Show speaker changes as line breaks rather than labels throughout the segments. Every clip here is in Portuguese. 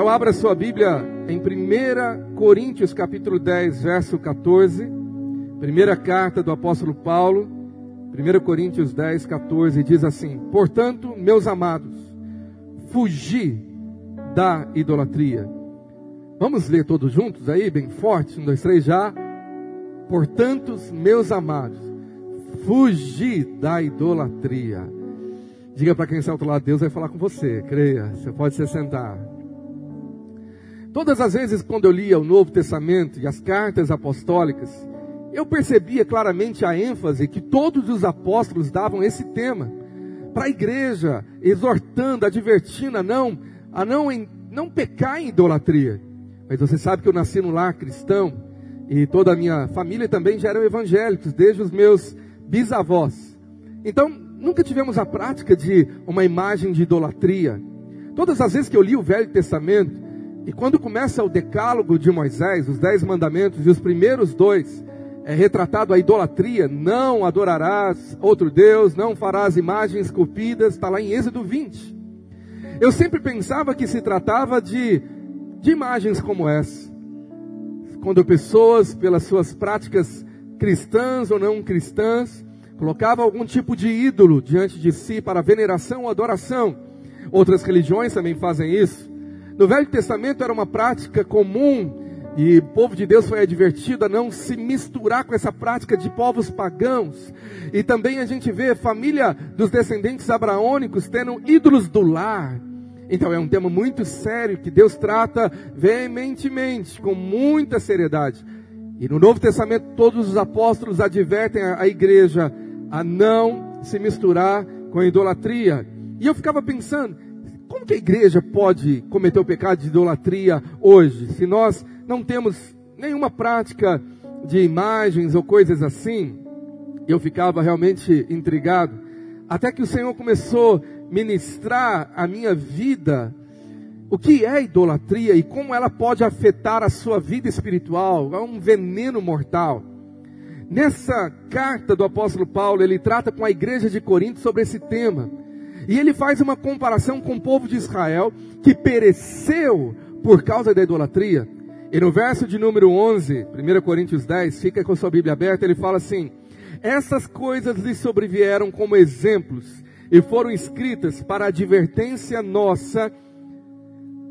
Então abra sua Bíblia em 1 Coríntios capítulo 10, verso 14. Primeira carta do apóstolo Paulo, 1 Coríntios 10, 14, diz assim: Portanto, meus amados, fugi da idolatria. Vamos ler todos juntos aí, bem forte, um, dois, três, já. Portanto, meus amados, fugi da idolatria. Diga para quem está ao outro lado, Deus vai falar com você, creia, você pode se sentar. Todas as vezes quando eu lia o Novo Testamento e as cartas apostólicas, eu percebia claramente a ênfase que todos os apóstolos davam esse tema para a igreja, exortando, advertindo a não, a não, não pecar em idolatria. Mas você sabe que eu nasci no lar cristão e toda a minha família também já eram evangélicos, desde os meus bisavós. Então, nunca tivemos a prática de uma imagem de idolatria. Todas as vezes que eu li o Velho Testamento, e quando começa o decálogo de Moisés, os dez mandamentos, e os primeiros dois, é retratado a idolatria, não adorarás outro Deus, não farás imagens esculpidas, está lá em Êxodo 20. Eu sempre pensava que se tratava de, de imagens como essa. Quando pessoas, pelas suas práticas cristãs ou não cristãs, colocavam algum tipo de ídolo diante de si para veneração ou adoração. Outras religiões também fazem isso. No Velho Testamento era uma prática comum e o povo de Deus foi advertido a não se misturar com essa prática de povos pagãos. E também a gente vê família dos descendentes abraônicos tendo ídolos do lar. Então é um tema muito sério que Deus trata veementemente, com muita seriedade. E no Novo Testamento todos os apóstolos advertem a, a igreja a não se misturar com a idolatria. E eu ficava pensando, como que a igreja pode cometer o pecado de idolatria hoje, se nós não temos nenhuma prática de imagens ou coisas assim? Eu ficava realmente intrigado, até que o Senhor começou a ministrar a minha vida o que é idolatria e como ela pode afetar a sua vida espiritual, é um veneno mortal. Nessa carta do apóstolo Paulo, ele trata com a igreja de Corinto sobre esse tema. E ele faz uma comparação com o povo de Israel que pereceu por causa da idolatria. E no verso de número 11, 1 Coríntios 10, fica com sua Bíblia aberta, ele fala assim: Essas coisas lhes sobrevieram como exemplos e foram escritas para advertência nossa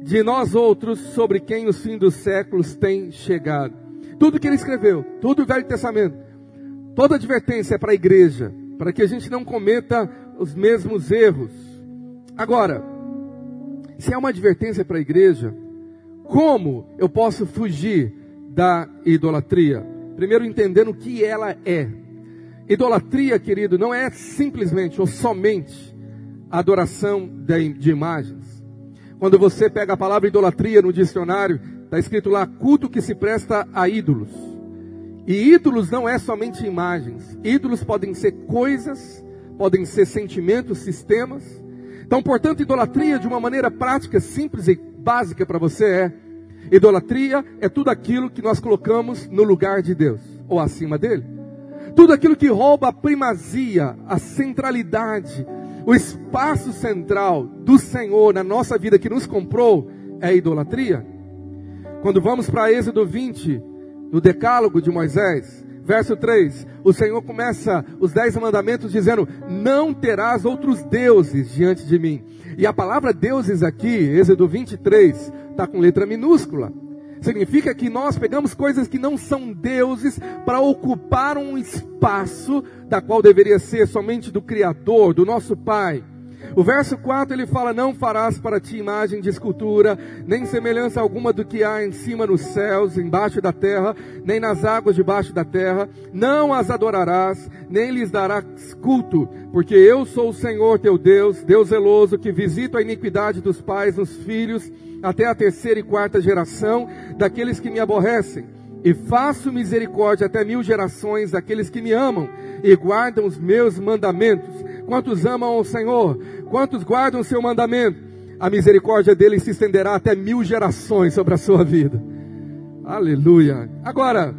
de nós outros sobre quem os fins dos séculos tem chegado. Tudo que ele escreveu, tudo o Velho Testamento, toda advertência é para a igreja, para que a gente não cometa os mesmos erros. Agora, se é uma advertência para a igreja, como eu posso fugir da idolatria? Primeiro, entendendo o que ela é. Idolatria, querido, não é simplesmente ou somente adoração de imagens. Quando você pega a palavra idolatria no dicionário, está escrito lá culto que se presta a ídolos. E ídolos não é somente imagens. Ídolos podem ser coisas, podem ser sentimentos, sistemas. Então, portanto, idolatria de uma maneira prática, simples e básica para você é: idolatria é tudo aquilo que nós colocamos no lugar de Deus ou acima dele. Tudo aquilo que rouba a primazia, a centralidade, o espaço central do Senhor na nossa vida que nos comprou é idolatria. Quando vamos para Êxodo 20, no decálogo de Moisés, Verso 3: O Senhor começa os dez mandamentos dizendo: Não terás outros deuses diante de mim. E a palavra deuses aqui, Êxodo 23, está com letra minúscula. Significa que nós pegamos coisas que não são deuses para ocupar um espaço da qual deveria ser somente do Criador, do nosso Pai. O verso 4 ele fala: Não farás para ti imagem de escultura, nem semelhança alguma do que há em cima nos céus, embaixo da terra, nem nas águas debaixo da terra. Não as adorarás, nem lhes darás culto, porque eu sou o Senhor teu Deus, Deus zeloso, que visito a iniquidade dos pais nos filhos, até a terceira e quarta geração daqueles que me aborrecem. E faço misericórdia até mil gerações daqueles que me amam e guardam os meus mandamentos. Quantos amam ao Senhor? Quantos guardam o seu mandamento? A misericórdia dele se estenderá até mil gerações sobre a sua vida. Aleluia. Agora,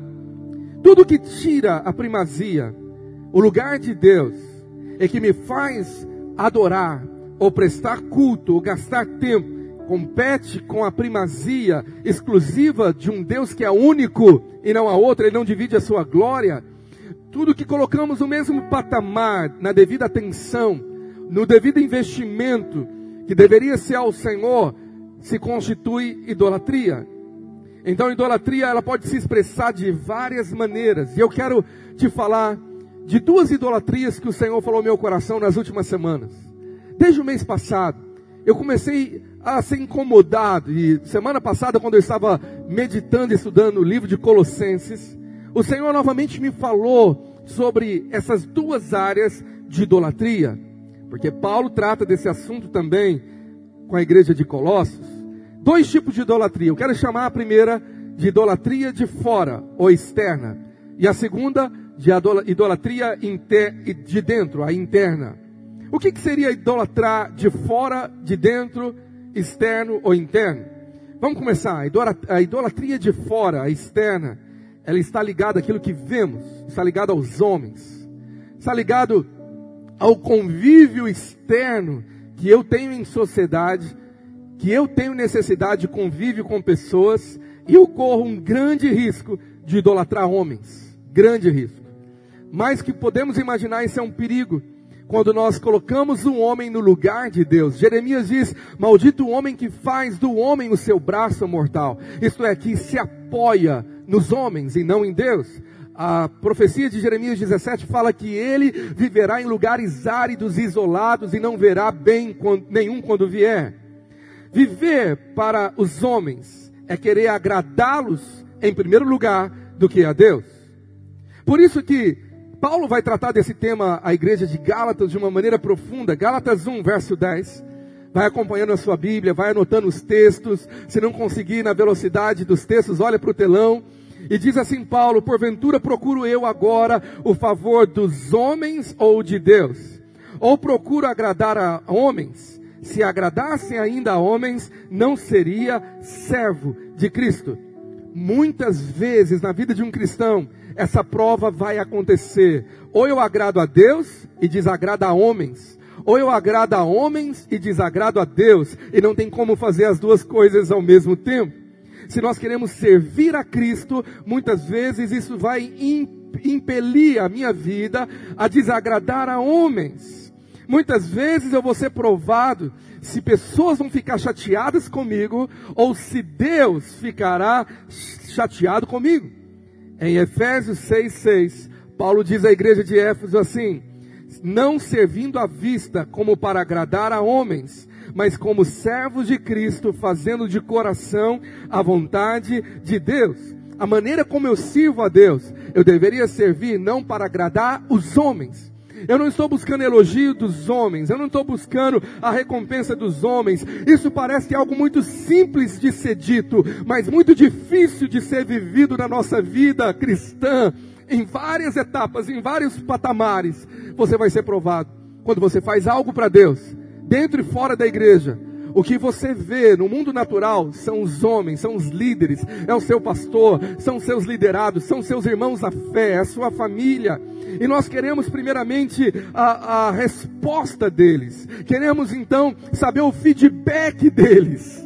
tudo que tira a primazia, o lugar de Deus, e que me faz adorar, ou prestar culto, ou gastar tempo compete com a primazia exclusiva de um Deus que é único e não a outra, ele não divide a sua glória. Tudo que colocamos no mesmo patamar, na devida atenção, no devido investimento, que deveria ser ao Senhor, se constitui idolatria. Então, idolatria ela pode se expressar de várias maneiras. E eu quero te falar de duas idolatrias que o Senhor falou no meu coração nas últimas semanas. Desde o mês passado, eu comecei a ser incomodado. E semana passada, quando eu estava meditando e estudando o livro de Colossenses, o Senhor novamente me falou sobre essas duas áreas de idolatria. Porque Paulo trata desse assunto também com a igreja de Colossos. Dois tipos de idolatria. Eu quero chamar a primeira de idolatria de fora ou externa. E a segunda de idolatria de dentro, a interna. O que, que seria idolatrar de fora, de dentro, externo ou interno? Vamos começar. A idolatria de fora, a externa, ela está ligada àquilo que vemos, está ligada aos homens, está ligado ao convívio externo que eu tenho em sociedade que eu tenho necessidade de convívio com pessoas e eu corro um grande risco de idolatrar homens. Grande risco. Mas que podemos imaginar isso é um perigo. Quando nós colocamos o homem no lugar de Deus. Jeremias diz: Maldito o homem que faz do homem o seu braço mortal. Isto é, que se apoia nos homens e não em Deus. A profecia de Jeremias 17 fala que ele viverá em lugares áridos, isolados e não verá bem nenhum quando vier. Viver para os homens é querer agradá-los em primeiro lugar do que a Deus. Por isso que Paulo vai tratar desse tema à igreja de Gálatas de uma maneira profunda. Gálatas 1, verso 10. Vai acompanhando a sua Bíblia, vai anotando os textos. Se não conseguir na velocidade dos textos, olha para o telão. E diz assim Paulo: Porventura procuro eu agora o favor dos homens ou de Deus? Ou procuro agradar a homens? se agradassem ainda a homens, não seria servo de Cristo. Muitas vezes na vida de um cristão, essa prova vai acontecer. Ou eu agrado a Deus e desagrado a homens, ou eu agrado a homens e desagrado a Deus, e não tem como fazer as duas coisas ao mesmo tempo. Se nós queremos servir a Cristo, muitas vezes isso vai impelir a minha vida a desagradar a homens. Muitas vezes eu vou ser provado se pessoas vão ficar chateadas comigo ou se Deus ficará chateado comigo. Em Efésios 6,6, Paulo diz à igreja de Éfeso assim: não servindo à vista como para agradar a homens, mas como servos de Cristo, fazendo de coração a vontade de Deus. A maneira como eu sirvo a Deus, eu deveria servir não para agradar os homens, eu não estou buscando elogio dos homens, eu não estou buscando a recompensa dos homens. Isso parece algo muito simples de ser dito, mas muito difícil de ser vivido na nossa vida cristã. Em várias etapas, em vários patamares, você vai ser provado. Quando você faz algo para Deus, dentro e fora da igreja, o que você vê no mundo natural são os homens, são os líderes, é o seu pastor, são seus liderados, são seus irmãos da fé, é a sua família. E nós queremos primeiramente a, a resposta deles. Queremos então saber o feedback deles.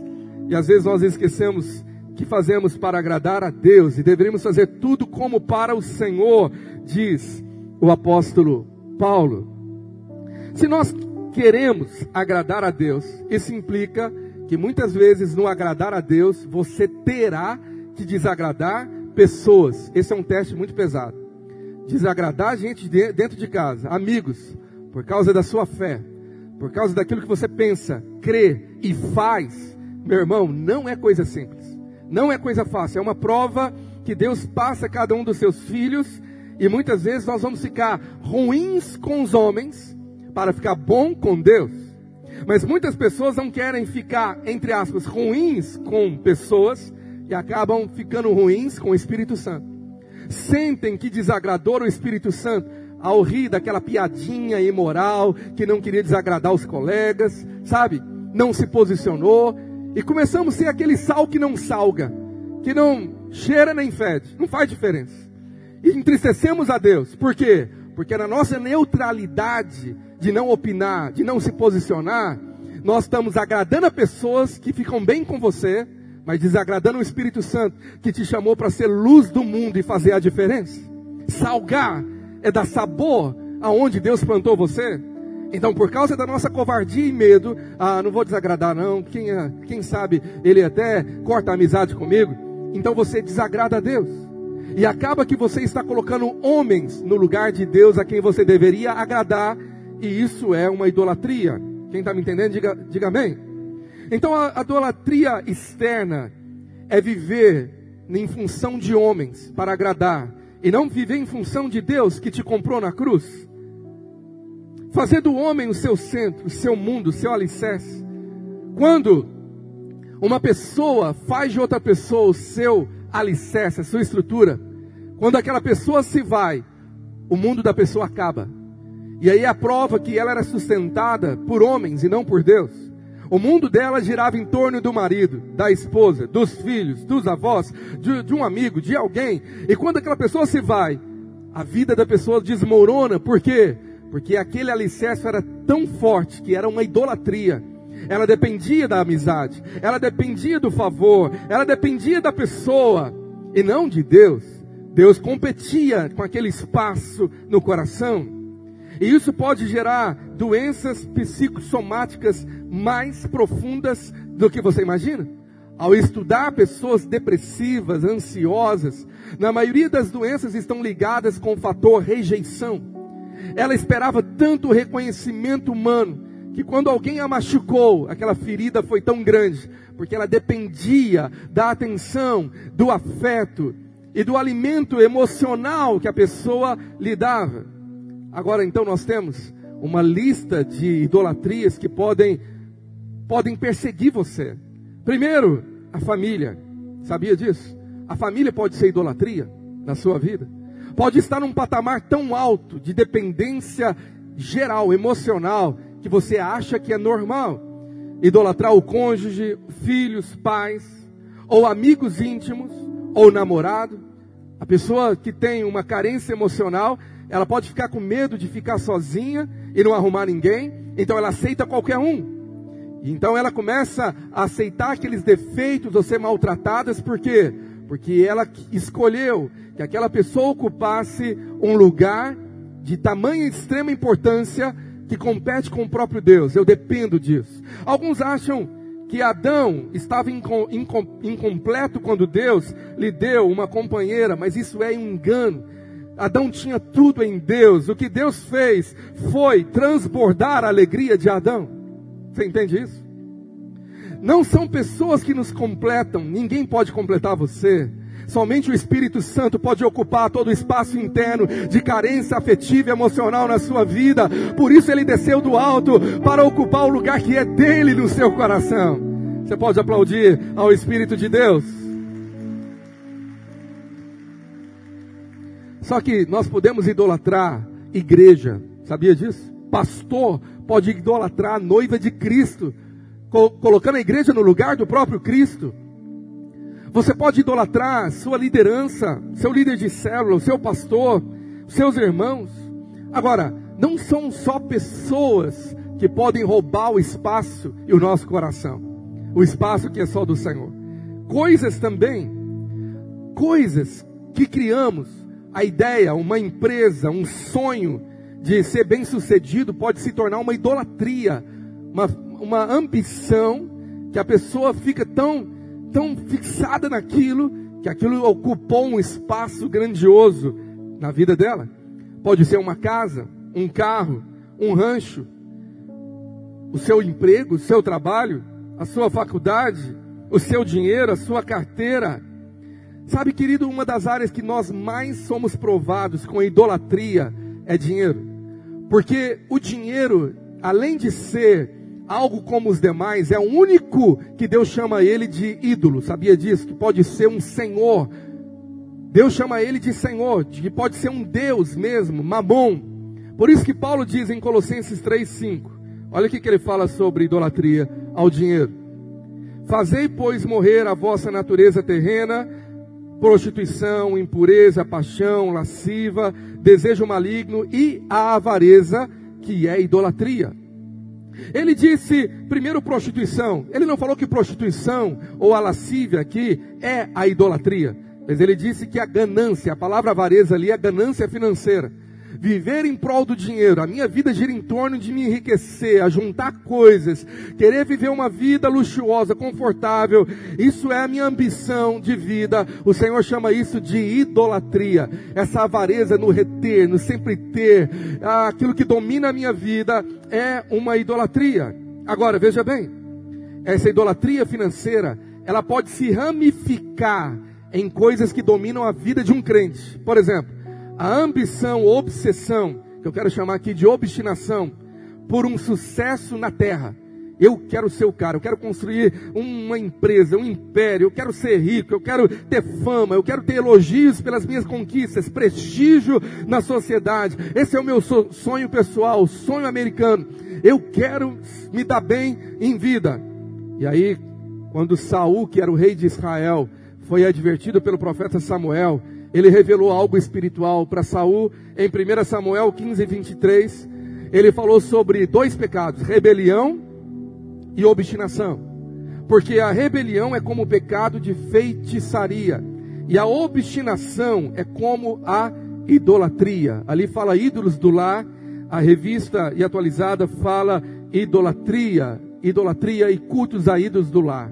E às vezes nós esquecemos que fazemos para agradar a Deus e deveríamos fazer tudo como para o Senhor, diz o apóstolo Paulo. Se nós queremos agradar a Deus, isso implica que muitas vezes no agradar a Deus, você terá que desagradar pessoas. Esse é um teste muito pesado. Desagradar gente dentro de casa, amigos, por causa da sua fé, por causa daquilo que você pensa, crê e faz, meu irmão, não é coisa simples. Não é coisa fácil, é uma prova que Deus passa a cada um dos seus filhos e muitas vezes nós vamos ficar ruins com os homens para ficar bom com Deus. Mas muitas pessoas não querem ficar, entre aspas, ruins com pessoas e acabam ficando ruins com o Espírito Santo. Sentem que desagradou o Espírito Santo ao rir daquela piadinha imoral que não queria desagradar os colegas, sabe? Não se posicionou e começamos a ser aquele sal que não salga, que não cheira nem fede, não faz diferença. E entristecemos a Deus, por quê? Porque na nossa neutralidade de não opinar, de não se posicionar, nós estamos agradando a pessoas que ficam bem com você, mas desagradando o Espírito Santo, que te chamou para ser luz do mundo e fazer a diferença. Salgar é dar sabor aonde Deus plantou você. Então, por causa da nossa covardia e medo, ah, não vou desagradar não, quem, ah, quem sabe ele até corta a amizade comigo. Então você desagrada a Deus. E acaba que você está colocando homens no lugar de Deus a quem você deveria agradar, e isso é uma idolatria. Quem está me entendendo, diga, diga amém. Então a, idolatria externa é viver em função de homens para agradar, e não viver em função de Deus que te comprou na cruz. Fazer do homem o seu centro, o seu mundo, o seu alicerce. Quando uma pessoa faz de outra pessoa o seu alicerce, a sua estrutura, quando aquela pessoa se vai, o mundo da pessoa acaba. E aí a prova que ela era sustentada por homens e não por Deus. O mundo dela girava em torno do marido, da esposa, dos filhos, dos avós, de, de, um amigo, de alguém. E quando aquela pessoa se vai, a vida da pessoa desmorona. Por quê? Porque aquele alicerce era tão forte que era uma idolatria. Ela dependia da amizade, ela dependia do favor, ela dependia da pessoa e não de Deus. Deus competia com aquele espaço no coração. E isso pode gerar doenças psicossomáticas mais profundas do que você imagina. Ao estudar pessoas depressivas, ansiosas, na maioria das doenças estão ligadas com o fator rejeição. Ela esperava tanto reconhecimento humano que quando alguém a machucou, aquela ferida foi tão grande, porque ela dependia da atenção, do afeto e do alimento emocional que a pessoa lhe dava. Agora então nós temos uma lista de idolatrias que podem podem perseguir você. Primeiro, a família. Sabia disso? A família pode ser idolatria na sua vida. Pode estar num patamar tão alto de dependência geral, emocional, que você acha que é normal. Idolatrar o cônjuge, filhos, pais, ou amigos íntimos, ou namorado. A pessoa que tem uma carência emocional, ela pode ficar com medo de ficar sozinha e não arrumar ninguém, então ela aceita qualquer um. Então ela começa a aceitar aqueles defeitos ou ser maltratadas, por quê? Porque ela escolheu que aquela pessoa ocupasse um lugar de tamanha extrema importância que compete com o próprio Deus. Eu dependo disso. Alguns acham que Adão estava incompleto quando Deus lhe deu uma companheira, mas isso é engano. Adão tinha tudo em Deus. O que Deus fez foi transbordar a alegria de Adão. Você entende isso? Não são pessoas que nos completam, ninguém pode completar você. Somente o Espírito Santo pode ocupar todo o espaço interno de carência afetiva e emocional na sua vida. Por isso ele desceu do alto para ocupar o lugar que é dele no seu coração. Você pode aplaudir ao Espírito de Deus. Só que nós podemos idolatrar igreja, sabia disso? Pastor pode idolatrar a noiva de Cristo, colocando a igreja no lugar do próprio Cristo. Você pode idolatrar sua liderança, seu líder de célula, seu pastor, seus irmãos. Agora, não são só pessoas que podem roubar o espaço e o nosso coração, o espaço que é só do Senhor. Coisas também, coisas que criamos, a ideia, uma empresa, um sonho de ser bem sucedido pode se tornar uma idolatria, uma, uma ambição que a pessoa fica tão tão fixada naquilo que aquilo ocupou um espaço grandioso na vida dela. Pode ser uma casa, um carro, um rancho, o seu emprego, o seu trabalho, a sua faculdade, o seu dinheiro, a sua carteira. Sabe, querido, uma das áreas que nós mais somos provados com idolatria é dinheiro. Porque o dinheiro, além de ser algo como os demais, é o único que Deus chama ele de ídolo, sabia disso? Que pode ser um senhor. Deus chama ele de senhor, que pode ser um Deus mesmo, mamon. Por isso que Paulo diz em Colossenses 3,5, olha o que ele fala sobre idolatria ao dinheiro. Fazei, pois, morrer a vossa natureza terrena, prostituição, impureza, paixão, lasciva, desejo maligno e a avareza, que é idolatria. Ele disse, primeiro, prostituição. Ele não falou que prostituição ou a lascívia aqui é a idolatria. Mas ele disse que a ganância, a palavra avareza ali é ganância financeira viver em prol do dinheiro, a minha vida gira em torno de me enriquecer, a juntar coisas, querer viver uma vida luxuosa, confortável, isso é a minha ambição de vida. O Senhor chama isso de idolatria. Essa avareza no reter, no sempre ter, aquilo que domina a minha vida é uma idolatria. Agora, veja bem, essa idolatria financeira, ela pode se ramificar em coisas que dominam a vida de um crente. Por exemplo, a ambição, obsessão, que eu quero chamar aqui de obstinação, por um sucesso na terra. Eu quero ser o cara, eu quero construir uma empresa, um império, eu quero ser rico, eu quero ter fama, eu quero ter elogios pelas minhas conquistas, prestígio na sociedade. Esse é o meu sonho pessoal, sonho americano. Eu quero me dar bem em vida. E aí, quando Saul, que era o rei de Israel, foi advertido pelo profeta Samuel, ele revelou algo espiritual para Saul em 1 Samuel 15, 23. Ele falou sobre dois pecados: rebelião e obstinação. Porque a rebelião é como o pecado de feitiçaria, e a obstinação é como a idolatria. Ali fala ídolos do lar, a revista e atualizada fala idolatria, idolatria e cultos a ídolos do lar.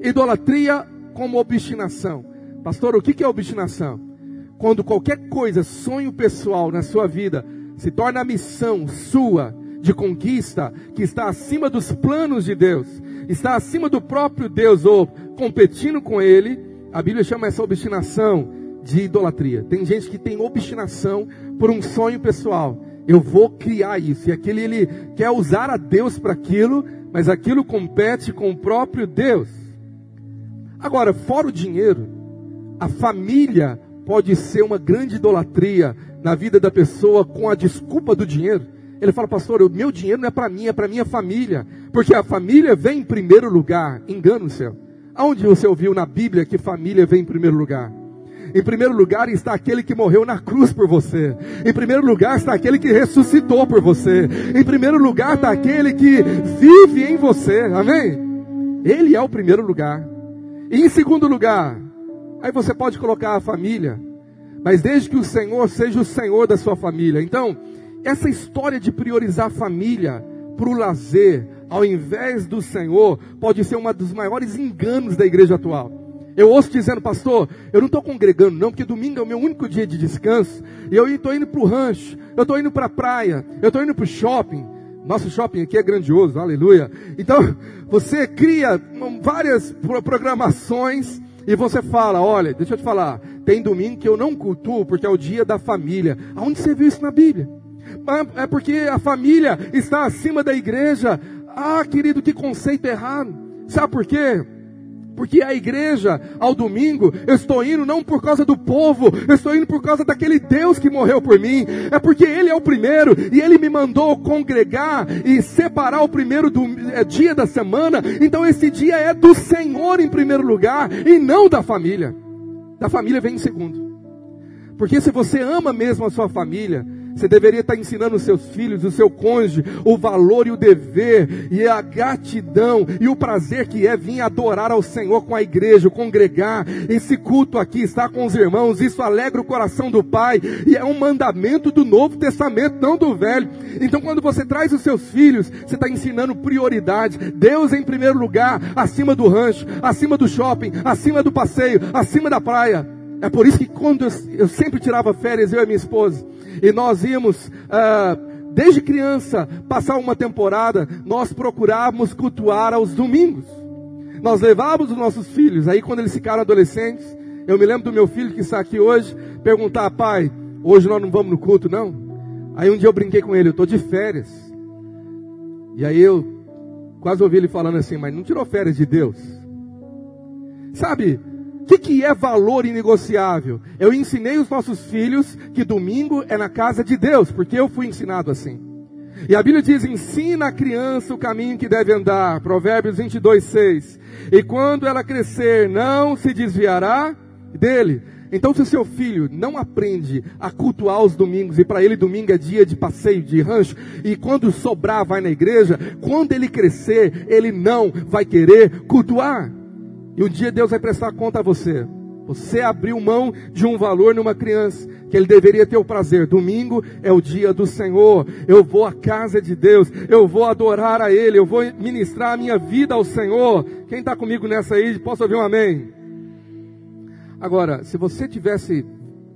Idolatria como obstinação. Pastor, o que é obstinação? Quando qualquer coisa, sonho pessoal na sua vida, se torna a missão sua de conquista, que está acima dos planos de Deus, está acima do próprio Deus ou competindo com Ele, a Bíblia chama essa obstinação de idolatria. Tem gente que tem obstinação por um sonho pessoal. Eu vou criar isso. E aquele ele quer usar a Deus para aquilo, mas aquilo compete com o próprio Deus. Agora, fora o dinheiro, a família pode ser uma grande idolatria na vida da pessoa com a desculpa do dinheiro. Ele fala, pastor, o meu dinheiro não é para mim, é para minha família. Porque a família vem em primeiro lugar. Engano seu. Aonde você ouviu na Bíblia que família vem em primeiro lugar? Em primeiro lugar está aquele que morreu na cruz por você. Em primeiro lugar está aquele que ressuscitou por você. Em primeiro lugar está aquele que vive em você. Amém? Ele é o primeiro lugar. E em segundo lugar, Aí você pode colocar a família, mas desde que o Senhor seja o Senhor da sua família. Então, essa história de priorizar a família para o lazer, ao invés do Senhor, pode ser um dos maiores enganos da igreja atual. Eu ouço dizendo, pastor, eu não estou congregando não, porque domingo é o meu único dia de descanso, e eu estou indo para o rancho, eu estou indo para a praia, eu estou indo para o shopping. Nosso shopping aqui é grandioso, aleluia. Então, você cria várias programações e você fala, olha, deixa eu te falar, tem domingo que eu não cultuo porque é o dia da família. Aonde você viu isso na Bíblia? É porque a família está acima da igreja. Ah, querido, que conceito errado. Sabe por quê? Porque a igreja, ao domingo, eu estou indo não por causa do povo, eu estou indo por causa daquele Deus que morreu por mim. É porque Ele é o primeiro e Ele me mandou congregar e separar o primeiro do, é, dia da semana. Então esse dia é do Senhor em primeiro lugar e não da família. Da família vem em segundo. Porque se você ama mesmo a sua família, você deveria estar ensinando os seus filhos, o seu cônjuge, o valor e o dever, e a gratidão e o prazer que é vir adorar ao Senhor com a igreja, congregar. Esse culto aqui, estar com os irmãos, isso alegra o coração do Pai, e é um mandamento do Novo Testamento, não do Velho. Então, quando você traz os seus filhos, você está ensinando prioridade. Deus em primeiro lugar, acima do rancho, acima do shopping, acima do passeio, acima da praia. É por isso que quando eu, sempre tirava férias, eu e minha esposa, e nós íamos, ah, desde criança, passar uma temporada, nós procurávamos cultuar aos domingos. Nós levávamos os nossos filhos, aí quando eles ficaram adolescentes, eu me lembro do meu filho que está aqui hoje, perguntar, pai, hoje nós não vamos no culto não? Aí um dia eu brinquei com ele, eu estou de férias. E aí eu quase ouvi ele falando assim, mas não tirou férias de Deus? Sabe, o que, que é valor inegociável? Eu ensinei os nossos filhos que domingo é na casa de Deus, porque eu fui ensinado assim. E a Bíblia diz: ensina a criança o caminho que deve andar. Provérbios 22, 6. E quando ela crescer, não se desviará dele. Então, se o seu filho não aprende a cultuar os domingos, e para ele domingo é dia de passeio, de rancho, e quando sobrar vai na igreja, quando ele crescer, ele não vai querer cultuar. E um dia Deus vai prestar conta a você. Você abriu mão de um valor numa criança que ele deveria ter o prazer. Domingo é o dia do Senhor. Eu vou à casa de Deus. Eu vou adorar a Ele. Eu vou ministrar a minha vida ao Senhor. Quem está comigo nessa aí, posso ouvir um amém? Agora, se você tivesse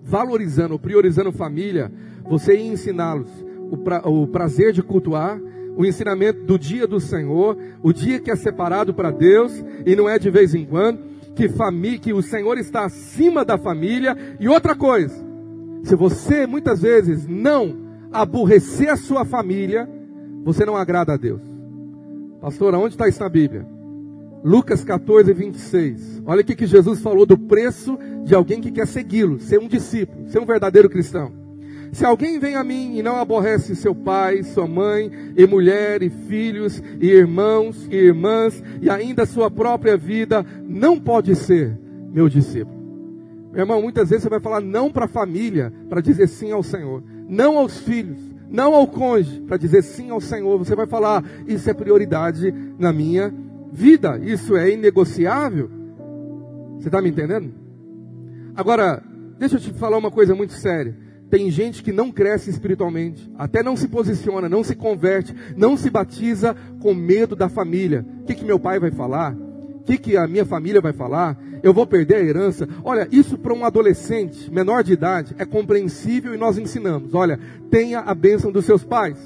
valorizando, priorizando família, você ia ensiná-los o, pra, o prazer de cultuar, o ensinamento do dia do Senhor, o dia que é separado para Deus e não é de vez em quando que, família, que o Senhor está acima da família. E outra coisa, se você muitas vezes não aborrecer a sua família, você não agrada a Deus. Pastor, onde está isso na Bíblia? Lucas 14, 26. Olha o que Jesus falou do preço de alguém que quer segui-lo, ser um discípulo, ser um verdadeiro cristão. Se alguém vem a mim e não aborrece seu pai, sua mãe, e mulher, e filhos, e irmãos, e irmãs, e ainda sua própria vida, não pode ser meu discípulo. Meu irmão, muitas vezes você vai falar não para a família, para dizer sim ao Senhor. Não aos filhos, não ao cônjuge, para dizer sim ao Senhor. Você vai falar, isso é prioridade na minha vida, isso é inegociável. Você está me entendendo? Agora, deixa eu te falar uma coisa muito séria. Tem gente que não cresce espiritualmente, até não se posiciona, não se converte, não se batiza com medo da família. O que, que meu pai vai falar? O que, que a minha família vai falar? Eu vou perder a herança? Olha, isso para um adolescente menor de idade é compreensível e nós ensinamos. Olha, tenha a bênção dos seus pais.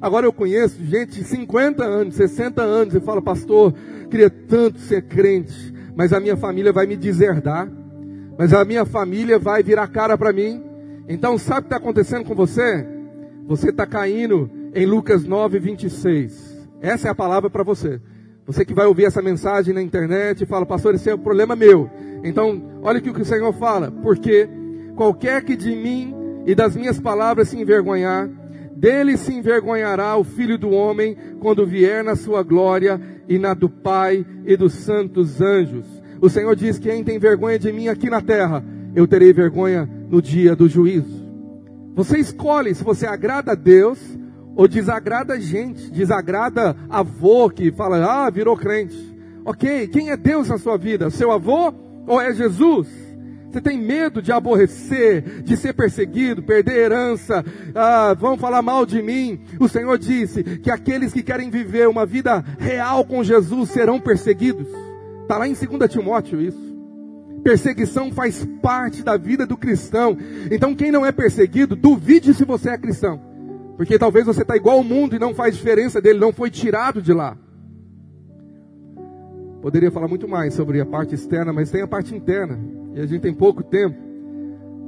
Agora eu conheço gente de 50 anos, 60 anos e fala, pastor, queria tanto ser crente, mas a minha família vai me deserdar, mas a minha família vai virar cara para mim. Então, sabe o que está acontecendo com você? Você está caindo em Lucas 9, 26. Essa é a palavra para você. Você que vai ouvir essa mensagem na internet e fala, pastor, esse é o problema meu. Então, olha o que o Senhor fala. Porque qualquer que de mim e das minhas palavras se envergonhar, dele se envergonhará o filho do homem quando vier na sua glória e na do Pai e dos santos anjos. O Senhor diz: Quem tem vergonha de mim aqui na terra, eu terei vergonha no dia do juízo. Você escolhe se você agrada a Deus ou desagrada a gente, desagrada avô que fala, ah, virou crente. Ok, quem é Deus na sua vida? Seu avô ou é Jesus? Você tem medo de aborrecer, de ser perseguido, perder herança, ah, vão falar mal de mim. O Senhor disse que aqueles que querem viver uma vida real com Jesus serão perseguidos. Está lá em 2 Timóteo isso. Perseguição faz parte da vida do cristão. Então, quem não é perseguido, duvide se você é cristão. Porque talvez você está igual ao mundo e não faz diferença dele, não foi tirado de lá. Poderia falar muito mais sobre a parte externa, mas tem a parte interna. E a gente tem pouco tempo.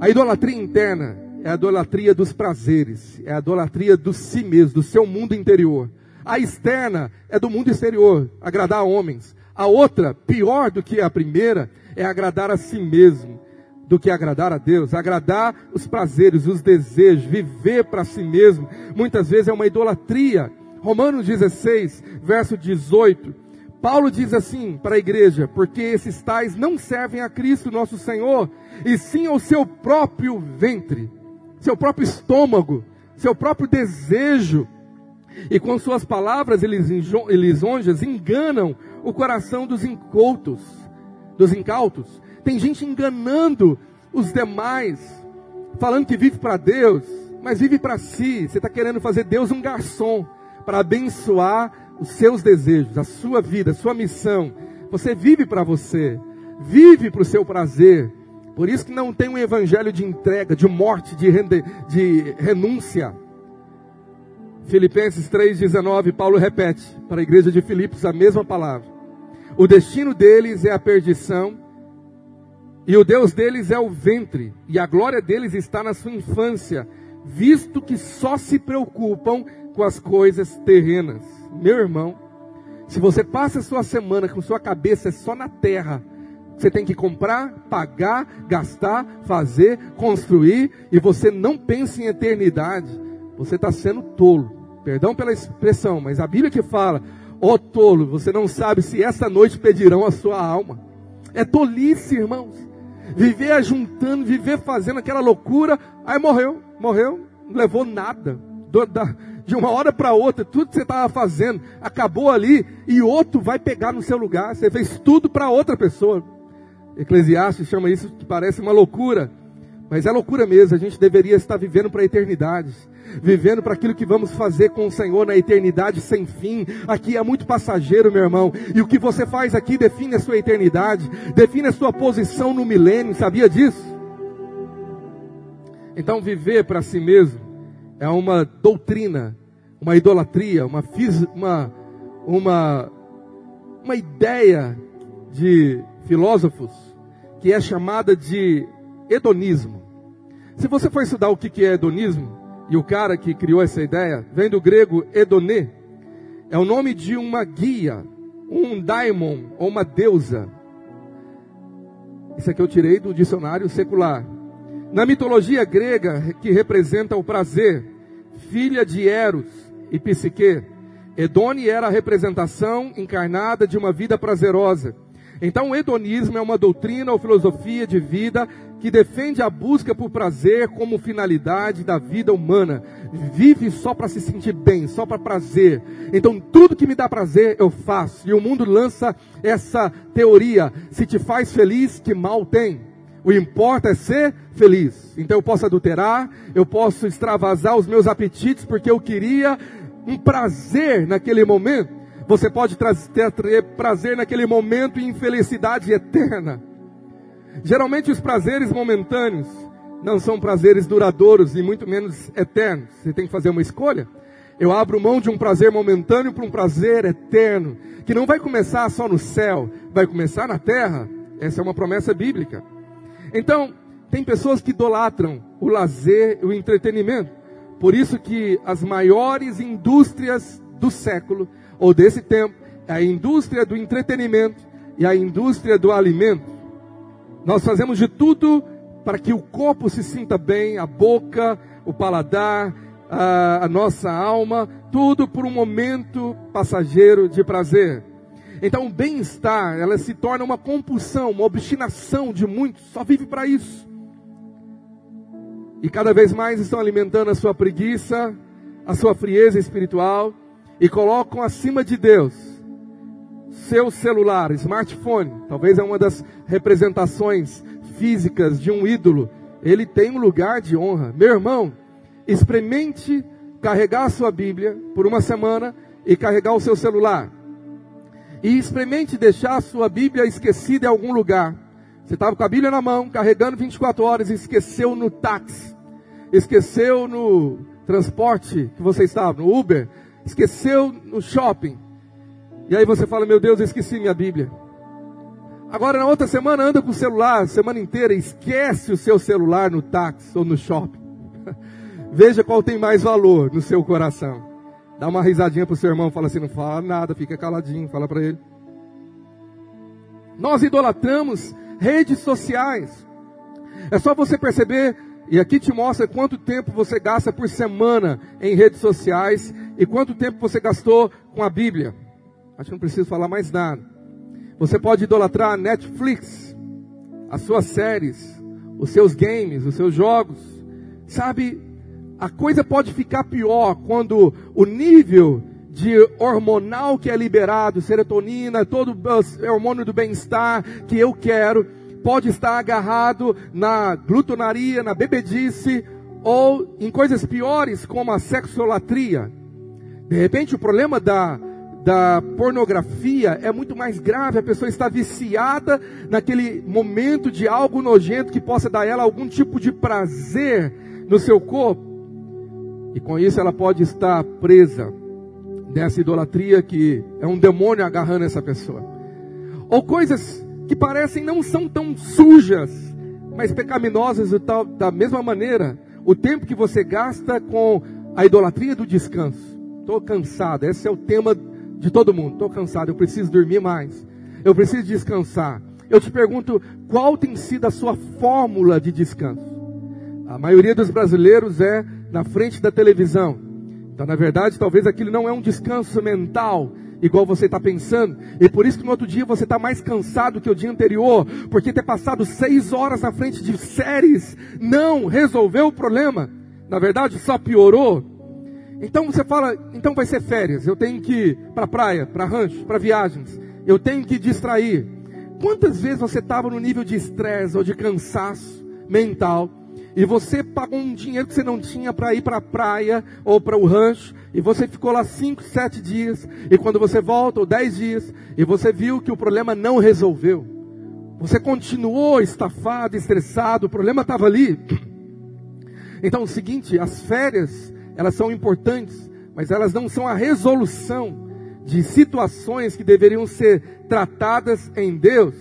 A idolatria interna é a idolatria dos prazeres, é a idolatria do si mesmo, do seu mundo interior. A externa é do mundo exterior, agradar a homens. A outra, pior do que a primeira, é agradar a si mesmo do que agradar a Deus, agradar os prazeres, os desejos, viver para si mesmo, muitas vezes é uma idolatria. Romanos 16, verso 18, Paulo diz assim para a igreja: porque esses tais não servem a Cristo nosso Senhor, e sim ao seu próprio ventre, seu próprio estômago, seu próprio desejo, e com suas palavras eles lisonjas enganam o coração dos incoutos dos incautos. Tem gente enganando os demais, falando que vive para Deus, mas vive para si. Você está querendo fazer Deus um garçom para abençoar os seus desejos, a sua vida, a sua missão. Você vive para você, vive para o seu prazer. Por isso que não tem um evangelho de entrega, de morte, de, rende, de renúncia. Filipenses 3,19, Paulo repete para a igreja de Filipos a mesma palavra. O destino deles é a perdição, e o Deus deles é o ventre, e a glória deles está na sua infância, visto que só se preocupam com as coisas terrenas. Meu irmão, se você passa a sua semana com sua cabeça só na terra, você tem que comprar, pagar, gastar, fazer, construir, e você não pensa em eternidade, você está sendo tolo. Perdão pela expressão, mas a Bíblia que fala, Ó oh, tolo, você não sabe se essa noite pedirão a sua alma. É tolice, irmãos. viver ajuntando, viver fazendo aquela loucura, aí morreu, morreu, não levou nada. De uma hora para outra, tudo que você estava fazendo acabou ali e outro vai pegar no seu lugar. Você fez tudo para outra pessoa. Eclesiastes chama isso parece uma loucura, mas é loucura mesmo. A gente deveria estar vivendo para a eternidade vivendo para aquilo que vamos fazer com o Senhor na eternidade sem fim. Aqui é muito passageiro, meu irmão. E o que você faz aqui define a sua eternidade, define a sua posição no milênio. Sabia disso? Então, viver para si mesmo é uma doutrina, uma idolatria, uma, uma, uma, uma ideia de filósofos que é chamada de hedonismo. Se você for estudar o que é hedonismo, e o cara que criou essa ideia vem do grego Edonê. É o nome de uma guia, um daimon ou uma deusa. Isso aqui eu tirei do dicionário secular. Na mitologia grega, que representa o prazer, filha de Eros e Psique, Edone era a representação encarnada de uma vida prazerosa. Então, o hedonismo é uma doutrina ou filosofia de vida que defende a busca por prazer como finalidade da vida humana. Vive só para se sentir bem, só para prazer. Então tudo que me dá prazer eu faço. E o mundo lança essa teoria: se te faz feliz, que mal tem. O importa é ser feliz. Então eu posso adulterar, eu posso extravasar os meus apetites porque eu queria um prazer naquele momento. Você pode ter prazer naquele momento e infelicidade eterna. Geralmente os prazeres momentâneos não são prazeres duradouros e muito menos eternos. Você tem que fazer uma escolha. Eu abro mão de um prazer momentâneo para um prazer eterno, que não vai começar só no céu, vai começar na terra. Essa é uma promessa bíblica. Então, tem pessoas que idolatram o lazer e o entretenimento. Por isso que as maiores indústrias do século ou desse tempo é a indústria do entretenimento e a indústria do alimento. Nós fazemos de tudo para que o corpo se sinta bem, a boca, o paladar, a, a nossa alma, tudo por um momento passageiro de prazer. Então o bem-estar, ela se torna uma compulsão, uma obstinação de muitos, só vive para isso. E cada vez mais estão alimentando a sua preguiça, a sua frieza espiritual e colocam acima de Deus seu celular, smartphone, talvez é uma das representações físicas de um ídolo, ele tem um lugar de honra. Meu irmão, experimente carregar a sua Bíblia por uma semana e carregar o seu celular. E experimente deixar a sua Bíblia esquecida em algum lugar. Você estava com a Bíblia na mão, carregando 24 horas e esqueceu no táxi, esqueceu no transporte que você estava, no Uber, esqueceu no shopping. E aí você fala, meu Deus, eu esqueci minha Bíblia. Agora na outra semana anda com o celular, semana inteira, esquece o seu celular no táxi ou no shopping. Veja qual tem mais valor no seu coração. Dá uma risadinha pro seu irmão, fala assim, não fala nada, fica caladinho, fala para ele. Nós idolatramos redes sociais. É só você perceber, e aqui te mostra quanto tempo você gasta por semana em redes sociais e quanto tempo você gastou com a Bíblia. Acho que não preciso falar mais nada. Você pode idolatrar a Netflix, as suas séries, os seus games, os seus jogos. Sabe, a coisa pode ficar pior quando o nível de hormonal que é liberado, serotonina, todo hormônio do bem-estar que eu quero, pode estar agarrado na glutonaria, na bebedice ou em coisas piores como a sexolatria. De repente o problema da da pornografia é muito mais grave. A pessoa está viciada naquele momento de algo nojento que possa dar a ela algum tipo de prazer no seu corpo. E com isso ela pode estar presa nessa idolatria que é um demônio agarrando essa pessoa. Ou coisas que parecem não são tão sujas, mas pecaminosas e tal, da mesma maneira. O tempo que você gasta com a idolatria do descanso. Estou cansado, esse é o tema de todo mundo. Estou cansado, eu preciso dormir mais. Eu preciso descansar. Eu te pergunto, qual tem sido a sua fórmula de descanso? A maioria dos brasileiros é na frente da televisão. Então, na verdade, talvez aquilo não é um descanso mental, igual você está pensando. E por isso que no outro dia você está mais cansado que o dia anterior, porque ter passado seis horas na frente de séries não resolveu o problema. Na verdade, só piorou. Então você fala, então vai ser férias. Eu tenho que ir para praia, para rancho, para viagens. Eu tenho que distrair. Quantas vezes você estava no nível de estresse ou de cansaço mental e você pagou um dinheiro que você não tinha para ir para a praia ou para o rancho e você ficou lá cinco, sete dias e quando você volta ou dez dias e você viu que o problema não resolveu, você continuou estafado, estressado, o problema estava ali. Então, o seguinte, as férias, elas são importantes, mas elas não são a resolução de situações que deveriam ser tratadas em Deus.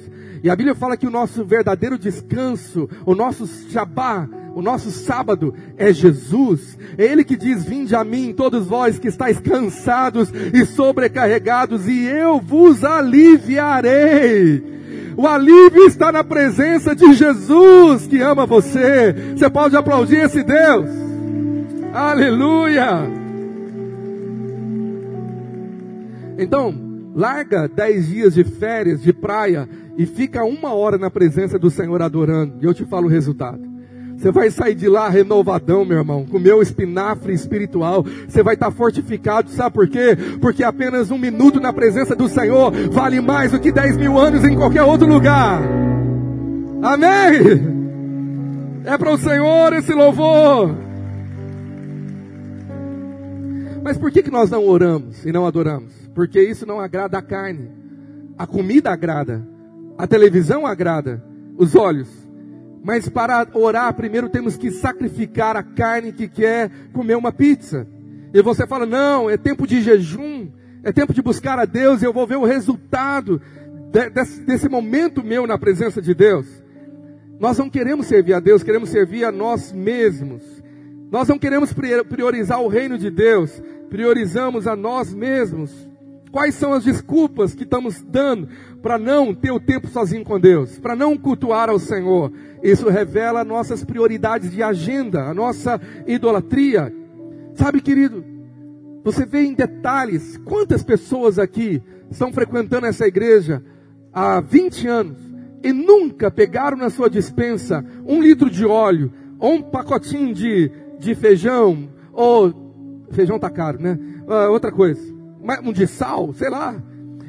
E a Bíblia fala que o nosso verdadeiro descanso, o nosso Shabá, o nosso sábado é Jesus. É Ele que diz: Vinde a mim, todos vós que estáis cansados e sobrecarregados, e eu vos aliviarei. O alívio está na presença de Jesus que ama você. Você pode aplaudir esse Deus. Aleluia. Então, larga dez dias de férias, de praia, e fica uma hora na presença do Senhor adorando. E eu te falo o resultado. Você vai sair de lá renovadão, meu irmão, com meu espinafre espiritual. Você vai estar fortificado, sabe por quê? Porque apenas um minuto na presença do Senhor vale mais do que dez mil anos em qualquer outro lugar. Amém? É para o Senhor esse louvor. Mas por que, que nós não oramos e não adoramos? Porque isso não agrada a carne. A comida agrada. A televisão agrada. Os olhos. Mas para orar, primeiro temos que sacrificar a carne que quer comer uma pizza. E você fala: não, é tempo de jejum, é tempo de buscar a Deus, e eu vou ver o resultado desse, desse momento meu na presença de Deus. Nós não queremos servir a Deus, queremos servir a nós mesmos. Nós não queremos priorizar o reino de Deus, priorizamos a nós mesmos. Quais são as desculpas que estamos dando para não ter o tempo sozinho com Deus, para não cultuar ao Senhor? Isso revela nossas prioridades de agenda, a nossa idolatria. Sabe, querido, você vê em detalhes quantas pessoas aqui estão frequentando essa igreja há 20 anos e nunca pegaram na sua dispensa um litro de óleo ou um pacotinho de, de feijão ou feijão tá caro, né? Uh, outra coisa um de sal, sei lá.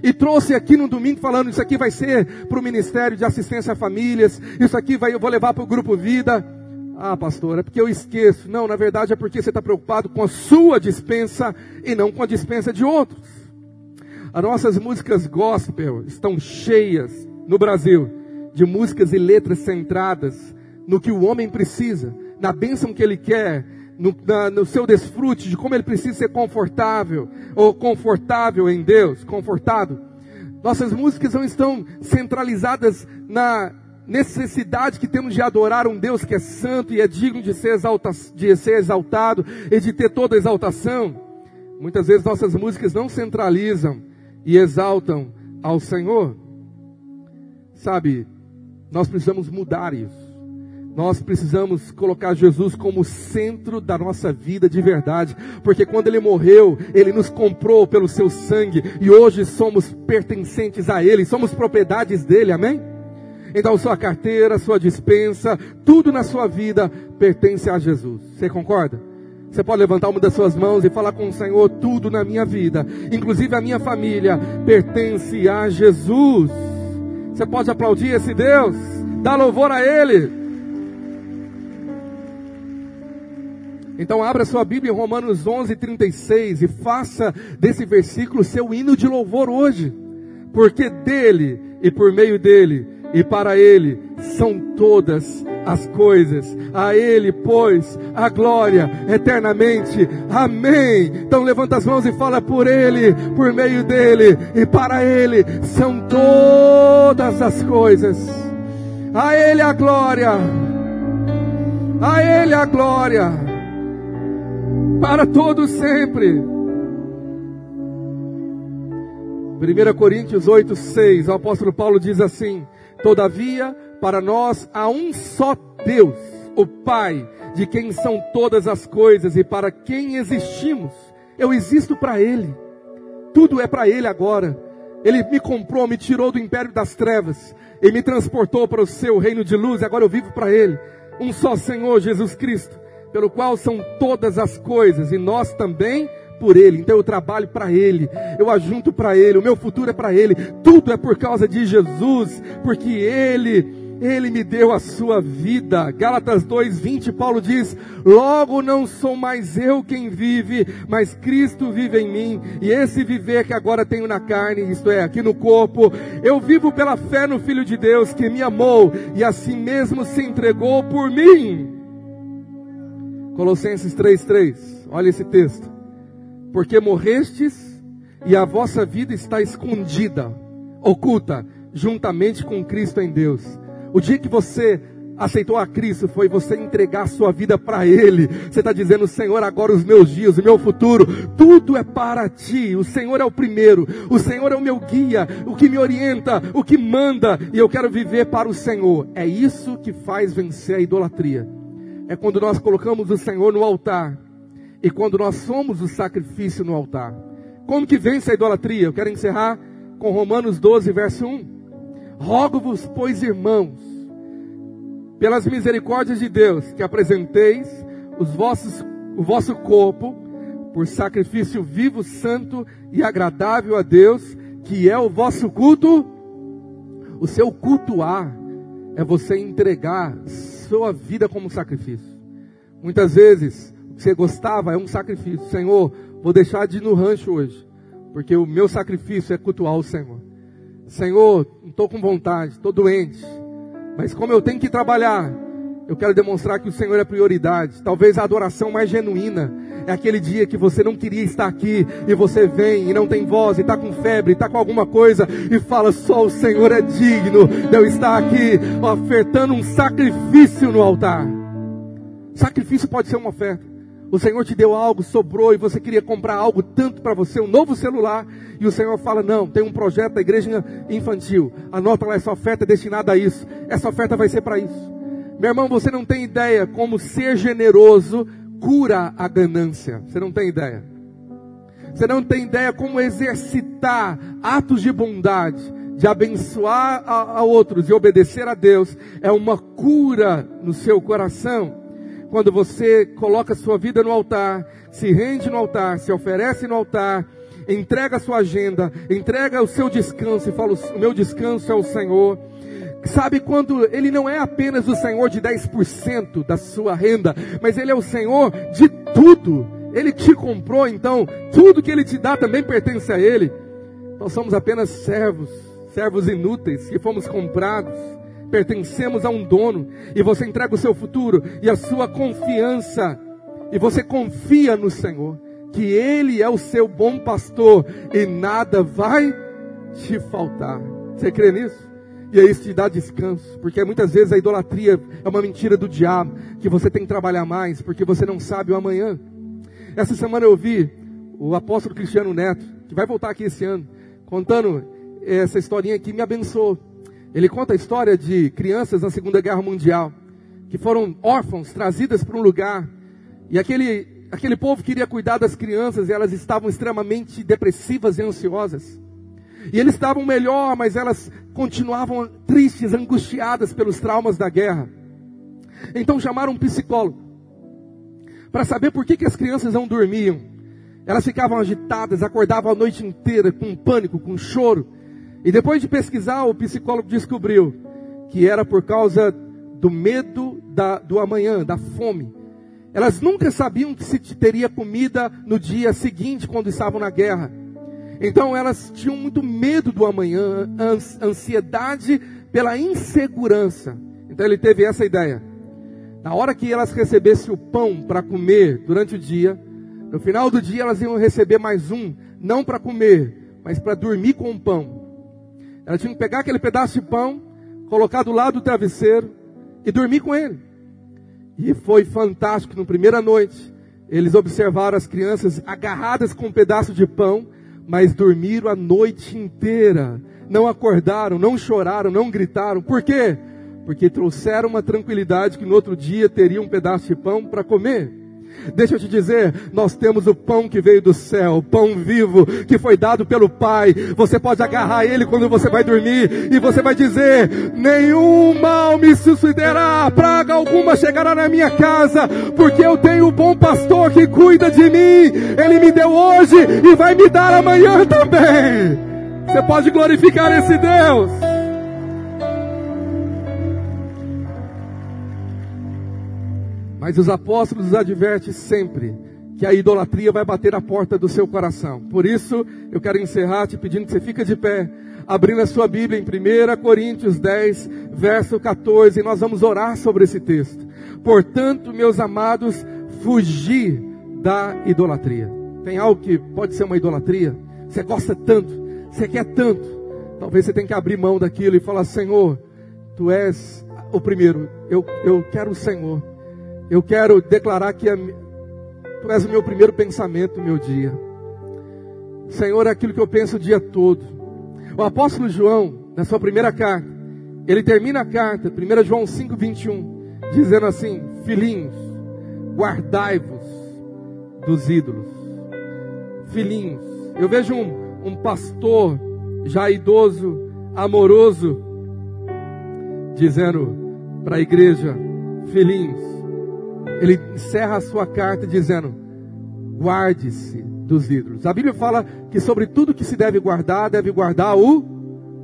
E trouxe aqui no domingo falando, isso aqui vai ser para o Ministério de Assistência a Famílias, isso aqui vai, eu vou levar para o Grupo Vida. Ah, pastor, é porque eu esqueço. Não, na verdade é porque você está preocupado com a sua dispensa e não com a dispensa de outros. As nossas músicas gospel estão cheias no Brasil de músicas e letras centradas no que o homem precisa, na bênção que ele quer, no, na, no seu desfrute, de como ele precisa ser confortável, ou confortável em Deus, confortado. Nossas músicas não estão centralizadas na necessidade que temos de adorar um Deus que é santo e é digno de ser, exalta, de ser exaltado e de ter toda exaltação. Muitas vezes nossas músicas não centralizam e exaltam ao Senhor. Sabe, nós precisamos mudar isso. Nós precisamos colocar Jesus como centro da nossa vida de verdade, porque quando ele morreu, ele nos comprou pelo seu sangue e hoje somos pertencentes a ele, somos propriedades dele, amém? Então sua carteira, sua dispensa, tudo na sua vida pertence a Jesus. Você concorda? Você pode levantar uma das suas mãos e falar com o Senhor: tudo na minha vida, inclusive a minha família, pertence a Jesus. Você pode aplaudir esse Deus, dar louvor a Ele. Então abra sua Bíblia em Romanos 11, 36 e faça desse versículo seu hino de louvor hoje. Porque dele e por meio dele e para ele são todas as coisas. A ele, pois, a glória eternamente. Amém. Então levanta as mãos e fala por ele, por meio dele e para ele são todas as coisas. A ele a glória. A ele a glória para todos sempre. 1 Coríntios 8, 6, o apóstolo Paulo diz assim: Todavia, para nós há um só Deus, o Pai, de quem são todas as coisas e para quem existimos. Eu existo para Ele. tudo é para Ele agora. Ele me comprou, me tirou do império das trevas e me transportou para o seu reino de luz. Agora eu vivo para Ele. Um só Senhor, Jesus Cristo, pelo qual são todas as coisas e nós também por Ele. Então eu trabalho para Ele, eu ajunto para Ele, o meu futuro é para Ele. Tudo é por causa de Jesus, porque Ele ele me deu a sua vida. Gálatas 2:20, Paulo diz: "Logo não sou mais eu quem vive, mas Cristo vive em mim, e esse viver que agora tenho na carne, isto é, aqui no corpo, eu vivo pela fé no Filho de Deus que me amou e assim mesmo se entregou por mim." Colossenses 3:3. Olha esse texto. Porque morrestes e a vossa vida está escondida, oculta, juntamente com Cristo em Deus. O dia que você aceitou a Cristo foi você entregar a sua vida para Ele. Você está dizendo, Senhor, agora os meus dias, o meu futuro, tudo é para Ti. O Senhor é o primeiro, o Senhor é o meu guia, o que me orienta, o que manda, e eu quero viver para o Senhor. É isso que faz vencer a idolatria. É quando nós colocamos o Senhor no altar e quando nós somos o sacrifício no altar. Como que vence a idolatria? Eu quero encerrar com Romanos 12, verso 1. Rogo-vos, pois, irmãos, pelas misericórdias de Deus, que apresenteis os vossos, o vosso corpo por sacrifício vivo, santo e agradável a Deus, que é o vosso culto. O seu cultuar é você entregar sua vida como sacrifício. Muitas vezes, o que você gostava é um sacrifício. Senhor, vou deixar de ir no rancho hoje, porque o meu sacrifício é cultuar o Senhor. Senhor, não estou com vontade, estou doente. Mas como eu tenho que trabalhar, eu quero demonstrar que o Senhor é prioridade. Talvez a adoração mais genuína é aquele dia que você não queria estar aqui e você vem e não tem voz e está com febre, está com alguma coisa e fala só o Senhor é digno de eu estar aqui ofertando um sacrifício no altar. Sacrifício pode ser uma oferta. O Senhor te deu algo, sobrou e você queria comprar algo tanto para você, um novo celular, e o Senhor fala: Não, tem um projeto da igreja infantil, anota lá essa oferta é destinada a isso, essa oferta vai ser para isso. Meu irmão, você não tem ideia como ser generoso cura a ganância, você não tem ideia. Você não tem ideia como exercitar atos de bondade, de abençoar a, a outros e obedecer a Deus, é uma cura no seu coração quando você coloca sua vida no altar, se rende no altar, se oferece no altar, entrega sua agenda, entrega o seu descanso e fala: O meu descanso é o Senhor. Sabe quando ele não é apenas o Senhor de 10% da sua renda, mas ele é o Senhor de tudo. Ele te comprou, então tudo que ele te dá também pertence a ele. Nós somos apenas servos, servos inúteis que fomos comprados pertencemos a um dono, e você entrega o seu futuro e a sua confiança, e você confia no Senhor, que Ele é o seu bom pastor e nada vai te faltar. Você crê nisso? E aí isso te dá descanso, porque muitas vezes a idolatria é uma mentira do diabo, que você tem que trabalhar mais, porque você não sabe o amanhã. Essa semana eu vi o apóstolo Cristiano Neto, que vai voltar aqui esse ano, contando essa historinha que me abençoou. Ele conta a história de crianças na Segunda Guerra Mundial, que foram órfãos, trazidas para um lugar, e aquele, aquele povo queria cuidar das crianças, e elas estavam extremamente depressivas e ansiosas. E eles estavam melhor, mas elas continuavam tristes, angustiadas pelos traumas da guerra. Então chamaram um psicólogo para saber por que, que as crianças não dormiam. Elas ficavam agitadas, acordavam a noite inteira com pânico, com choro. E depois de pesquisar, o psicólogo descobriu que era por causa do medo da, do amanhã, da fome. Elas nunca sabiam que se teria comida no dia seguinte, quando estavam na guerra. Então elas tinham muito medo do amanhã, ansiedade pela insegurança. Então ele teve essa ideia. Na hora que elas recebessem o pão para comer durante o dia, no final do dia elas iam receber mais um, não para comer, mas para dormir com o pão. Ela tinha que pegar aquele pedaço de pão, colocar do lado do travesseiro e dormir com ele. E foi fantástico. Na primeira noite, eles observaram as crianças agarradas com um pedaço de pão, mas dormiram a noite inteira. Não acordaram, não choraram, não gritaram. Por quê? Porque trouxeram uma tranquilidade que no outro dia teriam um pedaço de pão para comer. Deixa eu te dizer, nós temos o pão que veio do céu, o pão vivo que foi dado pelo Pai. Você pode agarrar ele quando você vai dormir e você vai dizer: nenhum mal me sucederá, praga alguma chegará na minha casa, porque eu tenho um bom pastor que cuida de mim. Ele me deu hoje e vai me dar amanhã também. Você pode glorificar esse Deus. Mas os apóstolos advertem sempre que a idolatria vai bater a porta do seu coração. Por isso, eu quero encerrar te pedindo que você fique de pé, abrindo a sua Bíblia em 1 Coríntios 10, verso 14, e nós vamos orar sobre esse texto. Portanto, meus amados, fugir da idolatria. Tem algo que pode ser uma idolatria? Você gosta tanto, você quer tanto. Talvez você tenha que abrir mão daquilo e falar: Senhor, Tu és o primeiro. Eu, eu quero o Senhor. Eu quero declarar que a, Tu és o meu primeiro pensamento, meu dia. Senhor, é aquilo que eu penso o dia todo. O apóstolo João, na sua primeira carta, ele termina a carta, 1 João 5, 21, dizendo assim: Filhinhos, guardai-vos dos ídolos. Filhinhos, eu vejo um, um pastor já idoso, amoroso, dizendo para a igreja: Filhinhos, ele encerra a sua carta dizendo: guarde-se dos ídolos. A Bíblia fala que sobre tudo que se deve guardar, deve guardar o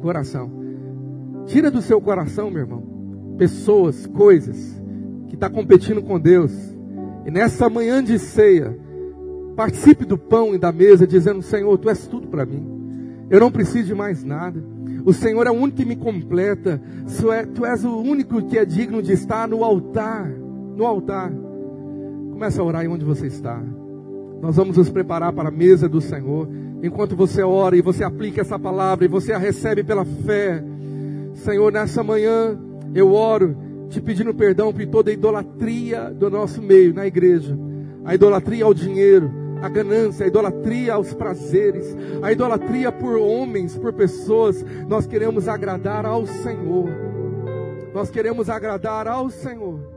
coração. Tira do seu coração, meu irmão, pessoas, coisas que está competindo com Deus. E nessa manhã de ceia, participe do pão e da mesa, dizendo: Senhor, tu és tudo para mim. Eu não preciso de mais nada. O Senhor é o único que me completa. É, tu és o único que é digno de estar no altar no altar. Começa a orar em onde você está. Nós vamos nos preparar para a mesa do Senhor. Enquanto você ora e você aplica essa palavra e você a recebe pela fé. Senhor, nessa manhã eu oro te pedindo perdão por toda a idolatria do nosso meio na igreja. A idolatria ao dinheiro, a ganância, a idolatria aos prazeres, a idolatria por homens, por pessoas. Nós queremos agradar ao Senhor. Nós queremos agradar ao Senhor.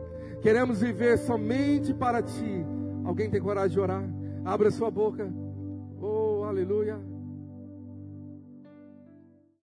Queremos viver somente para ti. Alguém tem coragem de orar? Abra sua boca. Oh, aleluia.